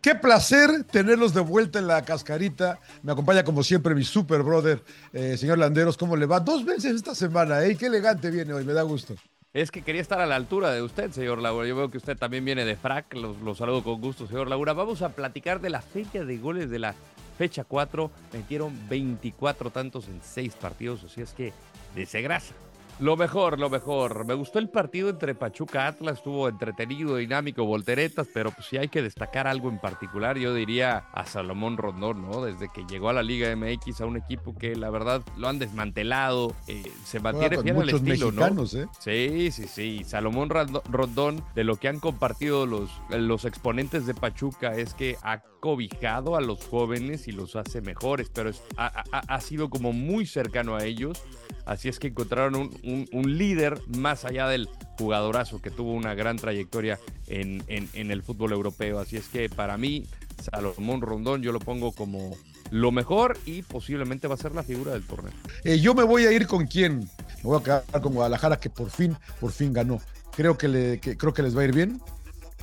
Qué placer tenerlos de vuelta en la cascarita. Me acompaña como siempre mi super brother, eh, señor Landeros. ¿Cómo le va? Dos veces esta semana, ¿eh? Qué elegante viene hoy, me da gusto. Es que quería estar a la altura de usted, señor Laura. Yo veo que usted también viene de frac. Los, saludo con gusto, señor Laura. Vamos a platicar de la fecha de goles de la fecha 4. Metieron 24 tantos en 6 partidos, así es que desegrasa. Lo mejor, lo mejor. Me gustó el partido entre Pachuca Atlas, estuvo entretenido, dinámico, volteretas, pero pues si hay que destacar algo en particular, yo diría a Salomón Rondón, ¿no? Desde que llegó a la Liga MX a un equipo que la verdad lo han desmantelado, eh, se mantiene fiel al estilo, ¿no? ¿eh? Sí, sí, sí. Salomón Rondón, de lo que han compartido los, los exponentes de Pachuca, es que ha cobijado a los jóvenes y los hace mejores, pero ha sido como muy cercano a ellos Así es que encontraron un, líder más allá del jugadorazo que tuvo una gran trayectoria en, el fútbol europeo. Así es que para mí, Salomón Rondón, yo lo pongo como lo mejor y posiblemente va a ser la figura del torneo. Eh, yo me voy a ir con quién. Me voy a quedar con Guadalajara, que por fin, por fin ganó. Creo que, creo que les va a ir bien.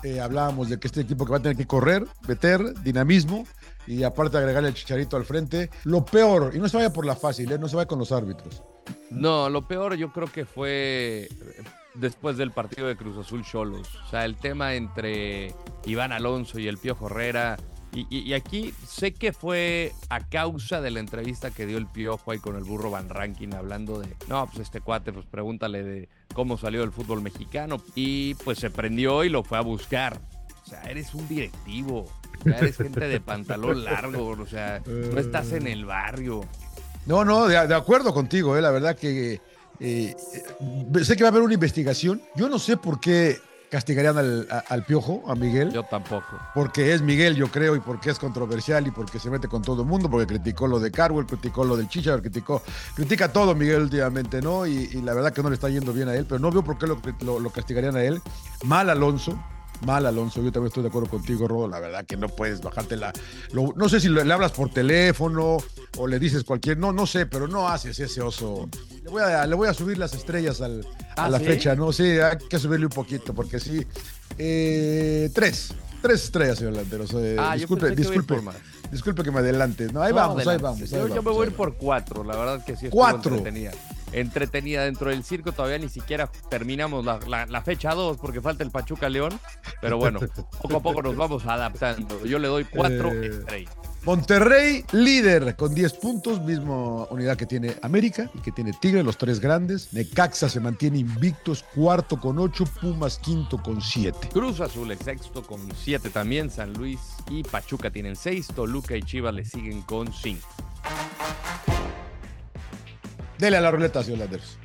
Eh, hablábamos de que este equipo que va a tener que correr, meter, dinamismo y aparte agregarle el chicharito al frente. Lo peor, y no se vaya por la fácil, ¿eh? no se vaya con los árbitros. No, lo peor yo creo que fue después del partido de Cruz Azul Cholos. O sea, el tema entre Iván Alonso y el Piojo Herrera. Y, aquí sé que fue a causa de la entrevista que dio el Piojo ahí con el burro Van Ranking hablando de, no, pues este cuate, pues pregúntale de cómo salió el fútbol mexicano. Y pues se prendió y lo fue a buscar. O sea, eres un directivo, eres gente de pantalón largo, o sea, no estás en el barrio. No, no, de, acuerdo contigo, eh, la verdad que eh, sé que va a haber una investigación. Yo no sé por qué castigarían al, piojo, a Miguel. Yo tampoco. Porque es Miguel, yo creo, y porque es controversial y porque se mete con todo el mundo, porque criticó lo de Carwell, criticó lo del Chicha, criticó, critica todo Miguel últimamente, ¿no? Y, la verdad que no le está yendo bien a él, pero no veo por qué lo, lo castigarían a él. Mal Alonso, mal, Alonso. Yo también estoy de acuerdo contigo, Rodo. La verdad que no puedes bajarte la. no sé si le, hablas por teléfono o le dices cualquier. No, no sé, pero no haces ese oso. Le voy a, le voy a subir las estrellas a ¿Ah, la fecha, ¿no? Sí, hay que subirle un poquito, porque sí. Eh, tres. Tres estrellas, señor Landeros. ah, disculpe, disculpe. Disculpe que me adelante. No, ahí vamos, ahí vamos. yo, me voy a ir por cuatro, la verdad que sí. Cuatro. Entretenida. Entretenida dentro del circo. Todavía ni siquiera terminamos la, fecha dos porque falta el Pachuca León. Pero bueno, poco a poco nos vamos adaptando. Yo le doy cuatro eh, estrellas. Monterrey líder con 10 puntos, misma unidad que tiene América y que tiene Tigre, los tres grandes. Necaxa se mantiene invictos, cuarto con 8, Pumas quinto con 7. Cruz Azul es sexto con 7 también, San Luis y Pachuca tienen 6, Toluca y Chivas le siguen con 5. Dele a la ruleta, señor Landers.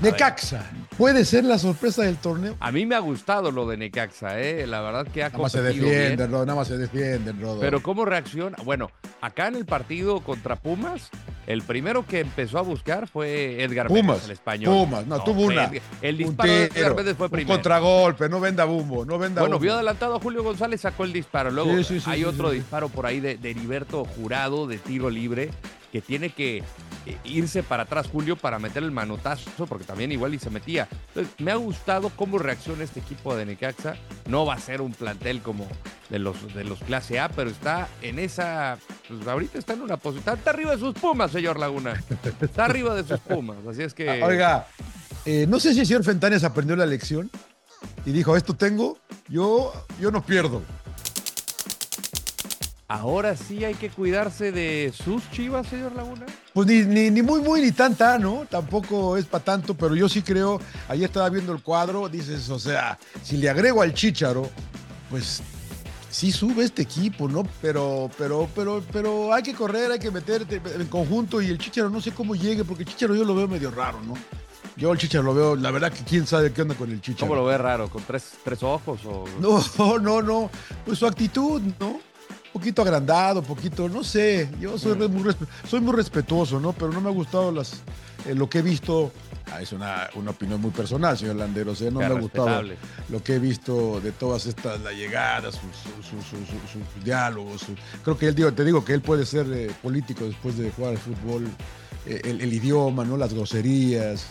Necaxa, ¿puede ser la sorpresa del torneo? A mí me ha gustado lo de Necaxa, ¿eh? la verdad que ha Nada más se defienden, Rodo, nada más se defienden, Rodo. Pero ¿cómo reacciona? Bueno, acá en el partido contra Pumas, el primero que empezó a buscar fue Edgar Pumas, el español. Pumas, no, tuvo una. El, disparo de Edgar Méndez fue primero. Un contragolpe, no venda bumbo, no venda Bueno, vio adelantado a Julio González, sacó el disparo. Luego hay otro disparo por ahí de, de Heriberto Jurado de tiro libre que tiene que eh, irse para atrás Julio para meter el manotazo, porque también igual y se metía. Me ha gustado cómo reacciona este equipo de Necaxa. No va a ser un plantel como de los, de los clase A, pero está en esa. Pues ahorita está en una posición. Está arriba de sus pumas, señor Laguna. Está arriba de sus pumas. Así es que. Ah, oiga, eh, no sé si el señor Fentanes aprendió la lección y dijo: Esto tengo, yo, yo no pierdo. Ahora sí hay que cuidarse de sus chivas, señor Laguna. Pues ni, ni, muy, muy, ni tanta, ¿no? Tampoco es para tanto, pero yo sí creo, ayer estaba viendo el cuadro, dices, o sea, si le agrego al Chicharo, pues sí sube este equipo, ¿no? Pero, pero, pero, pero hay que correr, hay que meterte en conjunto y el Chicharo no sé cómo llegue, porque el Chicharo yo lo veo medio raro, ¿no? Yo el Chicharo lo veo, la verdad que quién sabe qué onda con el Chicharo. ¿Cómo lo ve raro? ¿Con tres, tres ojos o...? No, no, no. Pues su actitud, ¿no? Poquito agrandado, poquito, no sé, yo soy muy, soy muy respetuoso, ¿no? Pero no me ha gustado las, eh, lo que he visto, ah, es una, opinión muy personal, señor Landeros, ¿eh? no me ha gustado lo que he visto de todas estas, la llegada, sus, diálogos, creo que él, digo, te digo que él puede ser eh, político después de jugar al fútbol, el, idioma, ¿no? Las groserías,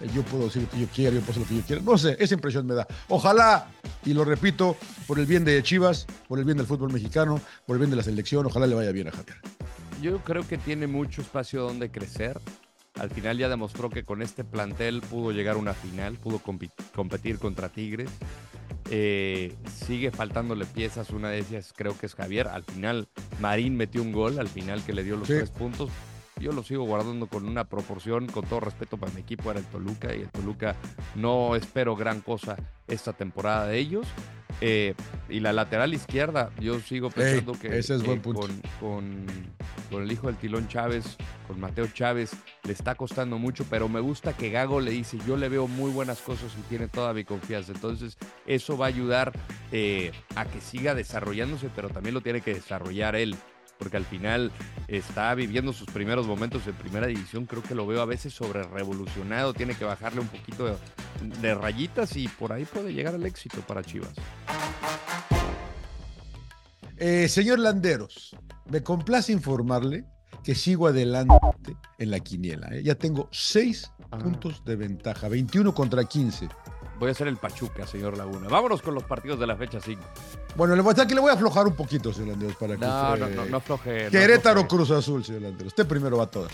el, yo puedo decir lo que yo quiero, yo puedo hacer lo que yo quiero, no sé, esa impresión me da. Ojalá Y lo repito, por el bien de Chivas, por el bien del fútbol mexicano, por el bien de la selección, ojalá le vaya bien a Javier. Yo creo que tiene mucho espacio donde crecer. Al final ya demostró que con este plantel pudo llegar a una final, pudo competir contra Tigres. Eh, sigue faltándole piezas, una de ellas creo que es Javier. Al final Marín metió un gol, al final que le dio los tres puntos. Yo lo sigo guardando con una proporción, con todo respeto para mi equipo, era el Toluca y el Toluca no espero gran cosa esta temporada de ellos. Eh, y la lateral izquierda, yo sigo pensando que, ese es buen punto. Con, con, el hijo del Tilón Chávez, con Mateo Chávez, le está costando mucho, pero me gusta que Gago le dice, yo le veo muy buenas cosas y tiene toda mi confianza. Entonces, eso va a ayudar eh, a que siga desarrollándose, pero también lo tiene que desarrollar él porque al final está viviendo sus primeros momentos en primera división. Creo que lo veo a veces sobre revolucionado, tiene que bajarle un poquito de, rayitas y por ahí puede llegar al éxito para Chivas. Eh, señor Landeros, me complace informarle que sigo adelante en la quiniela. ¿eh? Ya tengo seis ah. puntos de ventaja, 21 contra 15. Voy a ser el Pachuca, señor Laguna. Vámonos con los partidos de la fecha 5. Bueno, le voy a, que le voy a aflojar un poquito, señor Landeros, para que no, no, no, no afloje. Querétaro Cruz Azul, señor Landeros. Usted primero va a todas.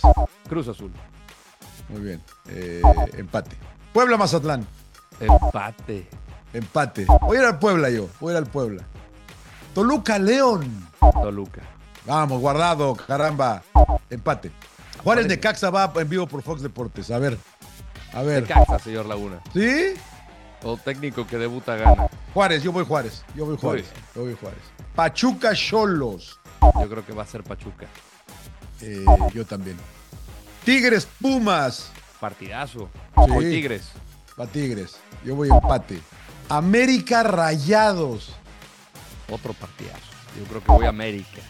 Cruz Azul. Muy bien. Eh, empate. Puebla Mazatlán. Empate. Empate. Voy a ir al Puebla yo. Voy a ir al Puebla. Toluca León. Toluca. Vamos, guardado, caramba. Empate. Juárez de Caxa va en vivo por Fox Deportes. A ver. A ver. Caxa, señor Laguna. ¿Sí? O técnico que debuta gana. Juárez, yo voy Juárez. Yo voy Juárez. Yo voy Juárez. Pachuca Cholos. Yo creo que va a ser Pachuca. Eh, yo también. Tigres Pumas. Partidazo. Sí. Tigres. Va Tigres. Yo voy empate. América Rayados. Otro partidazo. Yo creo que voy a América.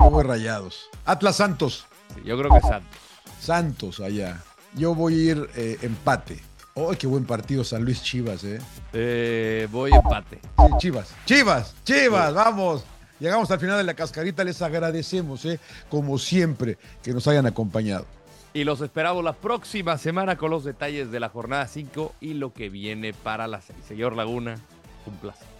Yo voy Rayados. Atlas Santos. yo creo que Santos. Santos allá. Yo voy a ir eh, empate. ¡Oh, qué buen partido San Luis Chivas, eh! eh voy empate. Sí, Chivas. Chivas, Chivas, vamos. Llegamos al final de la cascarita, les agradecemos, ¿eh? como siempre, que nos hayan acompañado. Y los esperamos la próxima semana con los detalles de la jornada 5 y lo que viene para la 6. Señor Laguna, un placer.